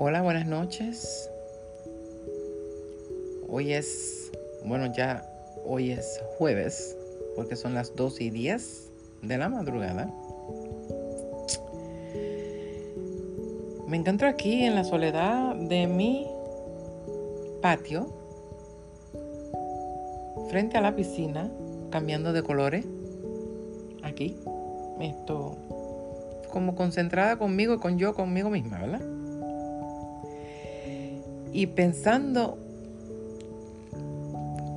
Hola, buenas noches. Hoy es, bueno, ya hoy es jueves, porque son las 2 y 10 de la madrugada. Me encuentro aquí en la soledad de mi patio, frente a la piscina, cambiando de colores. Aquí, esto, como concentrada conmigo y con yo, conmigo misma, ¿verdad? Y pensando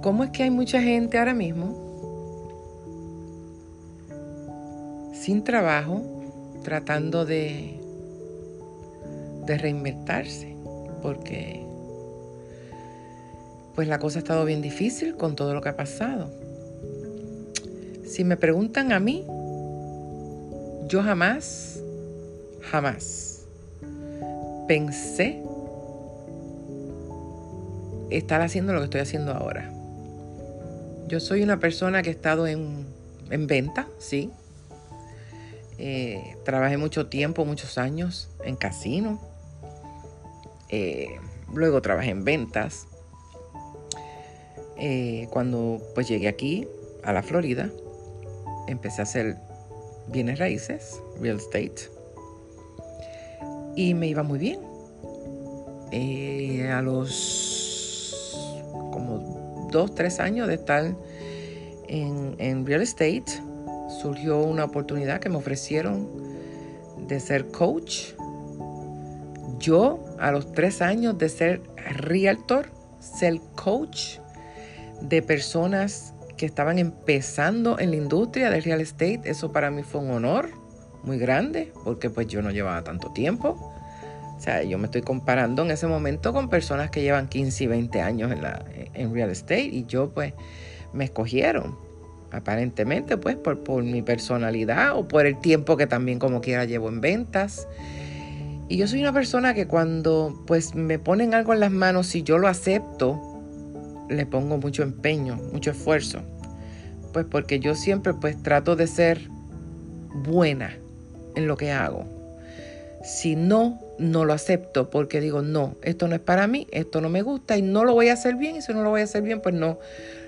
cómo es que hay mucha gente ahora mismo sin trabajo, tratando de de reinventarse, porque pues la cosa ha estado bien difícil con todo lo que ha pasado. Si me preguntan a mí, yo jamás, jamás pensé estar haciendo lo que estoy haciendo ahora. Yo soy una persona que he estado en, en venta, sí. Eh, trabajé mucho tiempo, muchos años en casino eh, luego trabajé en ventas. Eh, cuando pues llegué aquí, a la Florida, empecé a hacer bienes raíces, real estate. Y me iba muy bien. A los dos, tres años de estar en, en real estate, surgió una oportunidad que me ofrecieron de ser coach yo, a los tres años de ser realtor, ser coach de personas que estaban empezando en la industria del real estate, eso para mí fue un honor muy grande, porque pues yo no llevaba tanto tiempo. O sea, yo me estoy comparando en ese momento con personas que llevan 15 y 20 años en, la, en real estate y yo pues me escogieron, aparentemente pues por, por mi personalidad o por el tiempo que también como quiera llevo en ventas. Y yo soy una persona que cuando pues me ponen algo en las manos, si yo lo acepto, le pongo mucho empeño, mucho esfuerzo. Pues porque yo siempre pues trato de ser buena en lo que hago. Si no, no lo acepto porque digo, no, esto no es para mí, esto no me gusta y no lo voy a hacer bien. Y si no lo voy a hacer bien, pues no,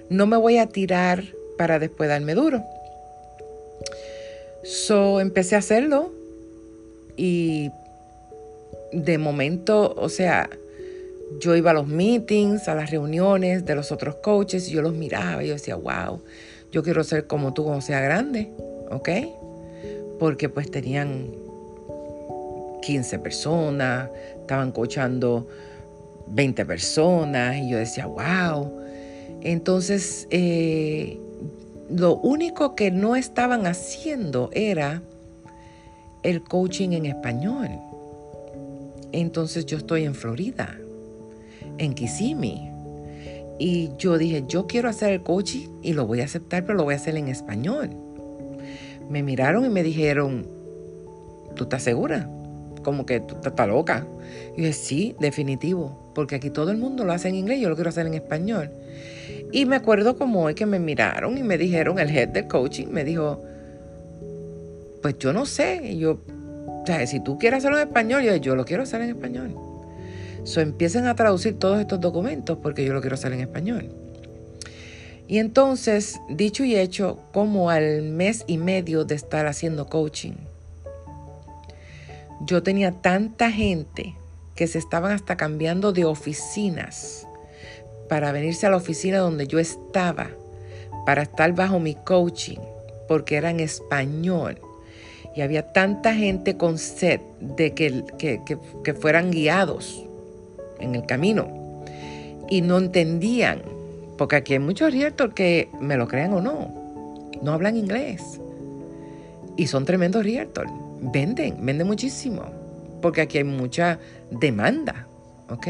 no me voy a tirar para después darme duro. So empecé a hacerlo y de momento, o sea, yo iba a los meetings, a las reuniones de los otros coaches y yo los miraba y yo decía, wow, yo quiero ser como tú cuando sea grande, ¿ok? Porque pues tenían 15 personas, estaban coachando 20 personas y yo decía, wow. Entonces, eh, lo único que no estaban haciendo era el coaching en español. Entonces yo estoy en Florida, en Kissimmee. Y yo dije, yo quiero hacer el coaching y lo voy a aceptar, pero lo voy a hacer en español. Me miraron y me dijeron, ¿tú estás segura? Como que tú estás loca. Y yo dije, sí, definitivo, porque aquí todo el mundo lo hace en inglés, yo lo quiero hacer en español. Y me acuerdo como hoy que me miraron y me dijeron, el head del coaching me dijo, pues yo no sé. Y yo, o sea, si tú quieres hacerlo en español, yo, yo lo quiero hacer en español. So, empiecen a traducir todos estos documentos porque yo lo quiero hacer en español. Y entonces, dicho y hecho, como al mes y medio de estar haciendo coaching, yo tenía tanta gente que se estaban hasta cambiando de oficinas para venirse a la oficina donde yo estaba, para estar bajo mi coaching, porque era en español. Y había tanta gente con sed de que, que, fueran guiados en el camino. Y no entendían, porque aquí hay muchos realtors que, me lo crean o no, no hablan inglés. Y son tremendos realtors, venden, venden muchísimo, porque aquí hay mucha demanda, ¿ok?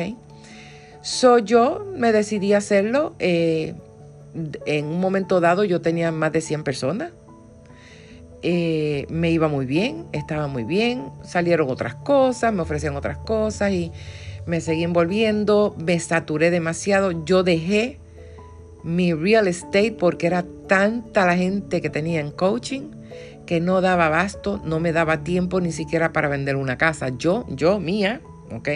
So yo me decidí hacerlo, eh, en un momento dado yo tenía más de 100 personas eh, me iba muy bien, estaba muy bien, salieron otras cosas, me ofrecían otras cosas y me seguí envolviendo, me saturé demasiado, yo dejé mi real estate porque era tanta la gente que tenía en coaching que no daba abasto, no me daba tiempo ni siquiera para vender una casa, yo, yo, mía, ¿ok?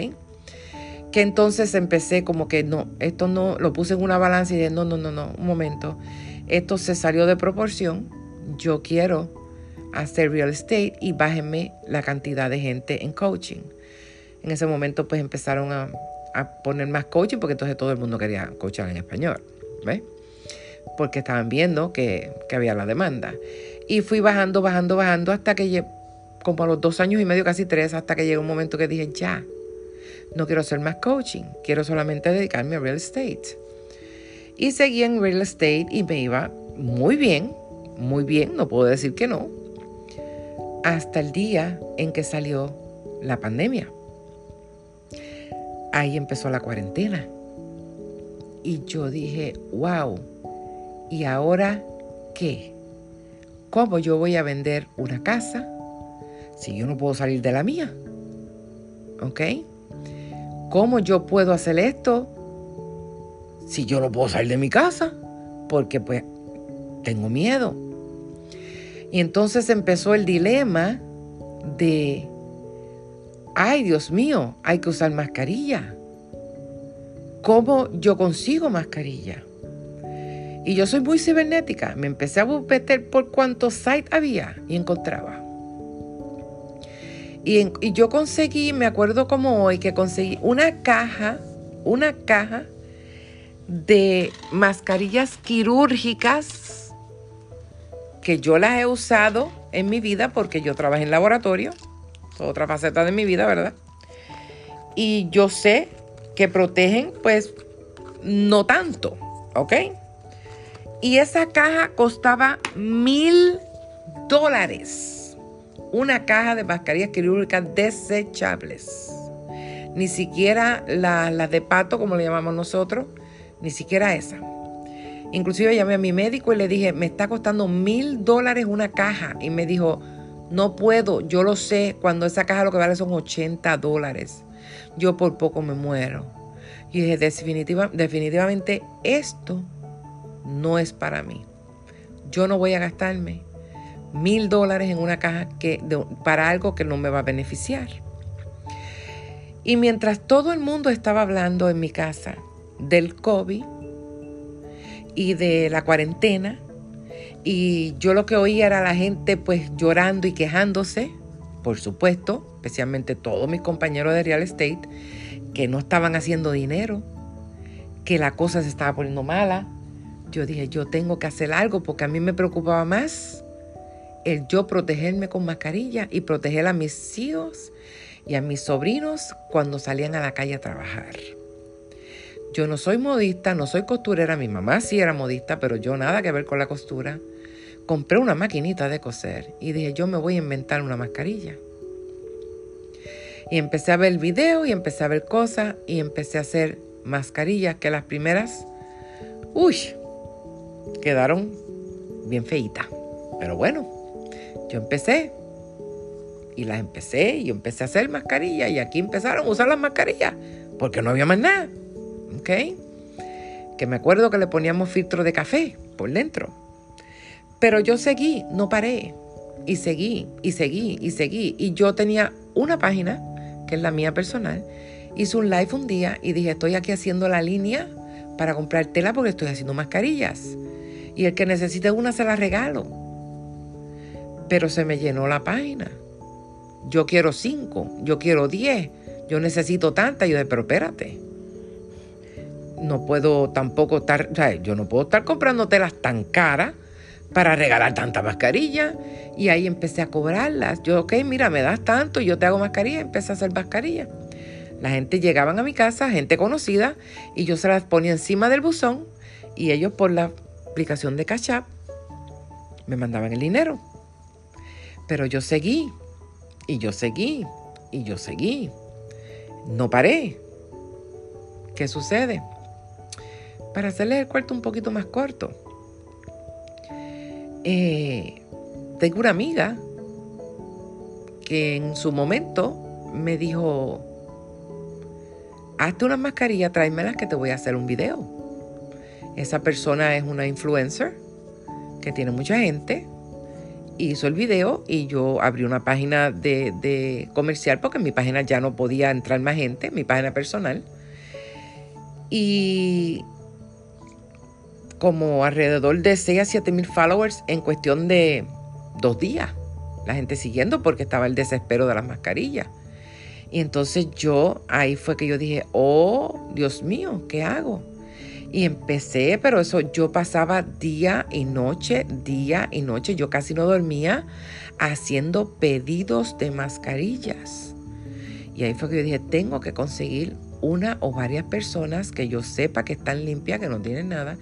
que entonces empecé como que no, esto no, lo puse en una balanza y dije, no, no, no, no, un momento, esto se salió de proporción, yo quiero hacer real estate y bájenme la cantidad de gente en coaching. En ese momento pues empezaron a, poner más coaching porque entonces todo el mundo quería coachar en español, ¿ves? Porque estaban viendo que, que había la demanda. Y fui bajando, bajando, bajando hasta que como a los dos años y medio, casi tres, hasta que llegó un momento que dije, ya, no quiero hacer más coaching, quiero solamente dedicarme a real estate. Y seguí en real estate y me iba muy bien, muy bien, no puedo decir que no, hasta el día en que salió la pandemia. Ahí empezó la cuarentena. Y yo dije, wow, ¿y ahora qué? ¿Cómo yo voy a vender una casa si yo no puedo salir de la mía? ¿Ok? ¿Cómo yo puedo hacer esto si yo no puedo salir de mi casa? Porque pues tengo miedo. Y entonces empezó el dilema de, ay Dios mío, hay que usar mascarilla. ¿Cómo yo consigo mascarilla? Y yo soy muy cibernética. Me empecé a meter por cuántos sites había y encontraba. Y, yo conseguí, me acuerdo como hoy, que conseguí una caja, una caja de mascarillas quirúrgicas que yo las he usado en mi vida porque yo trabajé en laboratorio, otra faceta de mi vida, ¿verdad? Y yo sé que protegen, pues, no tanto, ¿ok? Y esa caja costaba mil dólares una caja de mascarillas quirúrgicas desechables. Ni siquiera las de pato, como le llamamos nosotros, ni siquiera esa. Inclusive llamé a mi médico y le dije, me está costando mil dólares una caja. Y me dijo, no puedo, yo lo sé, cuando esa caja lo que vale son 80 dólares. Yo por poco me muero. Y dije, definitivamente esto no es para mí. Yo no voy a gastarme mil dólares en una caja que, para algo que no me va a beneficiar. Y mientras todo el mundo estaba hablando en mi casa del COVID y de la cuarentena, y yo lo que oía era la gente pues llorando y quejándose, por supuesto, especialmente todos mis compañeros de real estate, que no estaban haciendo dinero, que la cosa se estaba poniendo mala. Yo dije, yo tengo que hacer algo porque a mí me preocupaba más el yo protegerme con mascarilla y proteger a mis hijos y a mis sobrinos cuando salían a la calle a trabajar. Yo no soy modista, no soy costurera, mi mamá sí era modista, pero yo nada que ver con la costura. Compré una maquinita de coser y dije, yo me voy a inventar una mascarilla. Y empecé a ver video y empecé a ver cosas y empecé a hacer mascarillas que las primeras, uy, quedaron bien feitas. Pero bueno, yo empecé y las empecé y yo empecé a hacer mascarillas y aquí empezaron a usar las mascarillas porque no había más nada. ¿Ok? Que me acuerdo que le poníamos filtro de café por dentro. Pero yo seguí, no paré. Y seguí, y seguí, y seguí. Y yo tenía una página, que es la mía personal. Hice un live un día y dije, estoy aquí haciendo la línea para comprar tela porque estoy haciendo mascarillas. Y el que necesite una se la regalo. Pero se me llenó la página. Yo quiero cinco, yo quiero diez, yo necesito tantas. Yo dije, pero espérate. No puedo tampoco estar, o sea, yo no puedo estar comprando telas tan caras para regalar tanta mascarilla. Y ahí empecé a cobrarlas. Yo, ok, mira, me das tanto, yo te hago mascarilla. Empecé a hacer mascarilla. La gente llegaban a mi casa, gente conocida, y yo se las ponía encima del buzón y ellos por la aplicación de Cash me mandaban el dinero. Pero yo seguí, y yo seguí, y yo seguí. No paré. ¿Qué sucede? Para hacerle el cuarto un poquito más corto, eh, tengo una amiga que en su momento me dijo, hazte una mascarilla, tráemelas que te voy a hacer un video. Esa persona es una influencer que tiene mucha gente, hizo el video y yo abrí una página de, comercial porque en mi página ya no podía entrar más gente, mi página personal. Y como alrededor de 6 a 7 mil followers en cuestión de dos días. La gente siguiendo porque estaba el desespero de las mascarillas. Y entonces yo, ahí fue que yo dije, oh, Dios mío, ¿qué hago? Y empecé, pero eso yo pasaba día y noche, día y noche, yo casi no dormía haciendo pedidos de mascarillas. Y ahí fue que yo dije, tengo que conseguir una o varias personas que yo sepa que están limpias, que no tienen nada,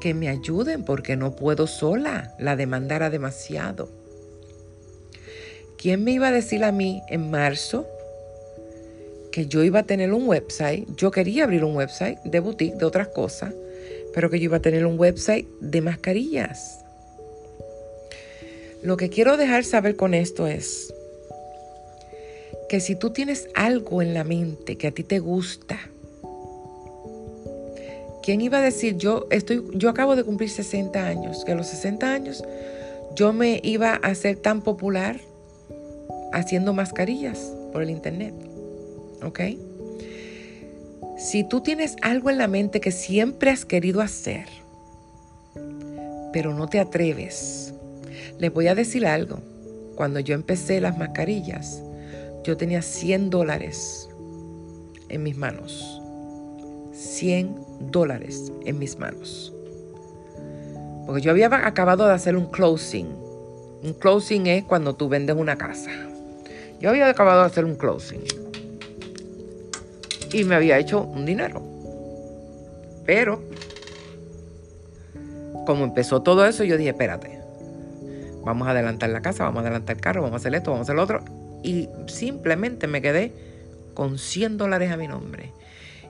que me ayuden porque no puedo sola. La demanda era demasiado. ¿Quién me iba a decir a mí en marzo que yo iba a tener un website? Yo quería abrir un website de boutique, de otras cosas, pero que yo iba a tener un website de mascarillas. Lo que quiero dejar saber con esto es que si tú tienes algo en la mente que a ti te gusta, ¿quién iba a decir yo estoy yo acabo de cumplir 60 años, que a los 60 años yo me iba a hacer tan popular haciendo mascarillas por el internet? ¿Ok? Si tú tienes algo en la mente que siempre has querido hacer, pero no te atreves, les voy a decir algo. Cuando yo empecé las mascarillas, yo tenía 100 dólares en mis manos. 100 dólares en mis manos. Porque yo había acabado de hacer un closing. Un closing es cuando tú vendes una casa. Yo había acabado de hacer un closing. Y me había hecho un dinero. Pero, como empezó todo eso, yo dije, espérate. Vamos a adelantar la casa, vamos a adelantar el carro, vamos a hacer esto, vamos a hacer lo otro y simplemente me quedé con 100 dólares a mi nombre.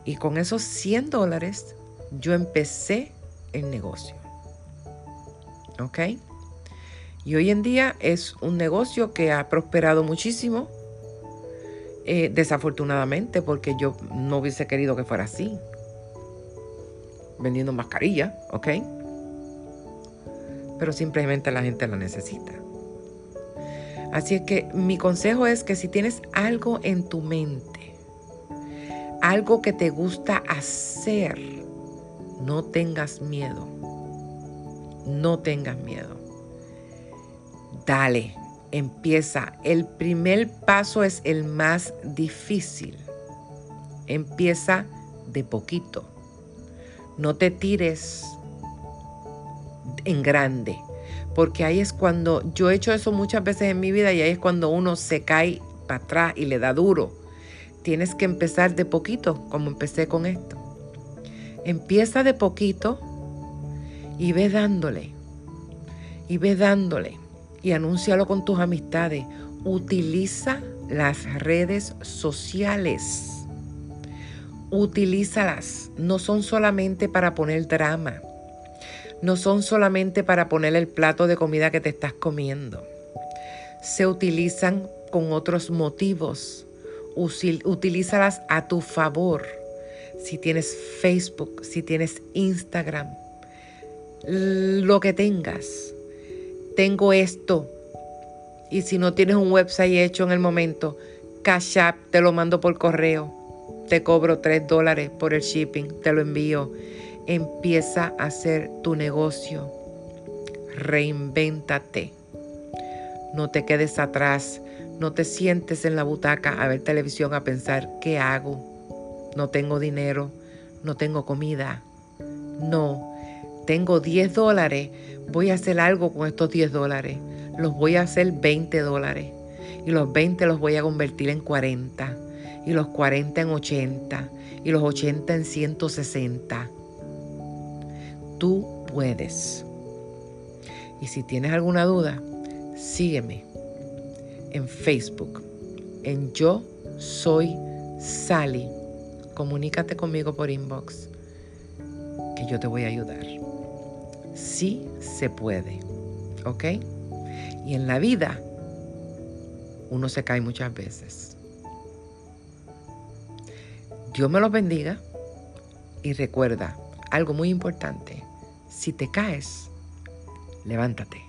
Y con esos 100 dólares yo empecé el negocio. ¿Ok? Y hoy en día es un negocio que ha prosperado muchísimo. Eh, desafortunadamente, porque yo no hubiese querido que fuera así. Vendiendo mascarilla, ¿ok? Pero simplemente la gente la necesita. Así es que mi consejo es que si tienes algo en tu mente, algo que te gusta hacer, no tengas miedo. No tengas miedo. Dale, empieza. El primer paso es el más difícil. Empieza de poquito. No te tires en grande porque ahí es cuando yo he hecho eso muchas veces en mi vida y ahí es cuando uno se cae para atrás y le da duro. Tienes que empezar de poquito, como empecé con esto. Empieza de poquito y ve dándole. Y ve dándole. Y anúncialo con tus amistades. Utiliza las redes sociales. Utilízalas. No son solamente para poner drama no son solamente para poner el plato de comida que te estás comiendo. Se utilizan con otros motivos. Utilízalas a tu favor. Si tienes Facebook, si tienes Instagram, lo que tengas. Tengo esto. Y si no tienes un website hecho en el momento, Cash App te lo mando por correo. Te cobro 3 dólares por el shipping, te lo envío Empieza a hacer tu negocio. Reinvéntate. No te quedes atrás. No te sientes en la butaca a ver televisión a pensar, ¿qué hago? No tengo dinero. No tengo comida. No. Tengo 10 dólares. Voy a hacer algo con estos 10 dólares. Los voy a hacer 20 dólares. Y los 20 los voy a convertir en 40. Y los 40 en 80. Y los 80 en 160 tú puedes. Y si tienes alguna duda, sígueme en Facebook, en Yo Soy Sally. Comunícate conmigo por inbox, que yo te voy a ayudar. Sí se puede, ¿ok? Y en la vida, uno se cae muchas veces. Dios me los bendiga y recuerda algo muy importante. Si te caes, levántate.